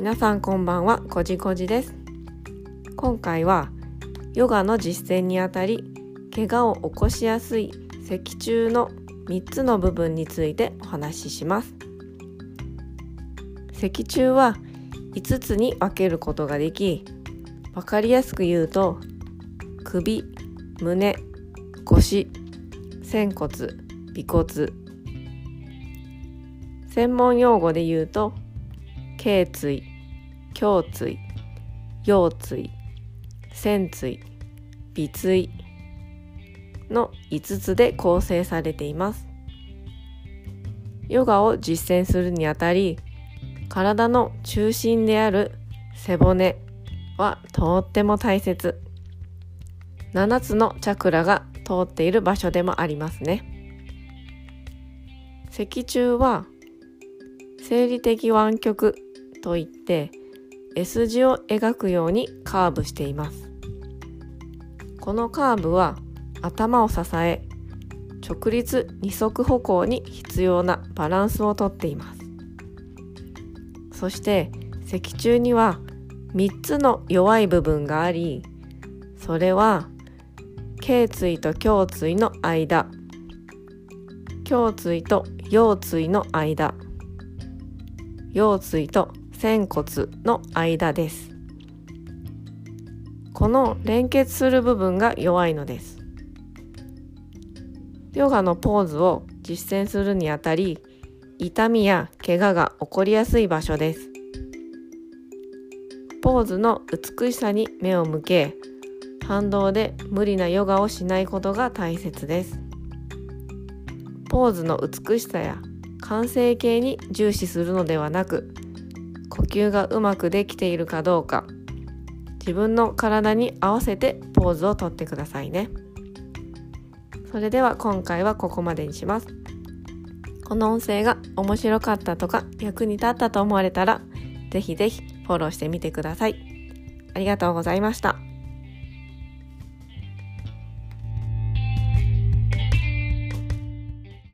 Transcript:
皆さんこんばんは。こじこじです。今回はヨガの実践にあたり怪我を起こしやすい脊柱の3つの部分についてお話しします。脊柱は5つに分けることができ分かりやすく言うと首胸腰仙骨尾骨。専門用語で言うと頸椎。胸椎腰椎仙椎尾椎の5つで構成されています。ヨガを実践するにあたり体の中心である背骨はとっても大切。7つのチャクラが通っている場所でもありますね。脊柱は生理的湾曲といって S 字を描くようにカーブしています。このカーブは頭を支え直立二足歩行に必要なバランスをとっています。そして脊柱には3つの弱い部分がありそれは頸椎と胸椎の間胸椎と腰椎の間腰椎と仙骨の間です。この連結する部分が弱いのです。ヨガのポーズを実践するにあたり痛みや怪我が起こりやすい場所です。ポーズの美しさに目を向け反動で無理なヨガをしないことが大切です。ポーズの美しさや完成形に重視するのではなく呼吸がうまくできているかどうか。自分の体に合わせてポーズをとってくださいね。それでは今回はここまでにします。この音声が面白かったとか役に立ったと思われたらぜひぜひフォローしてみてください。ありがとうございました。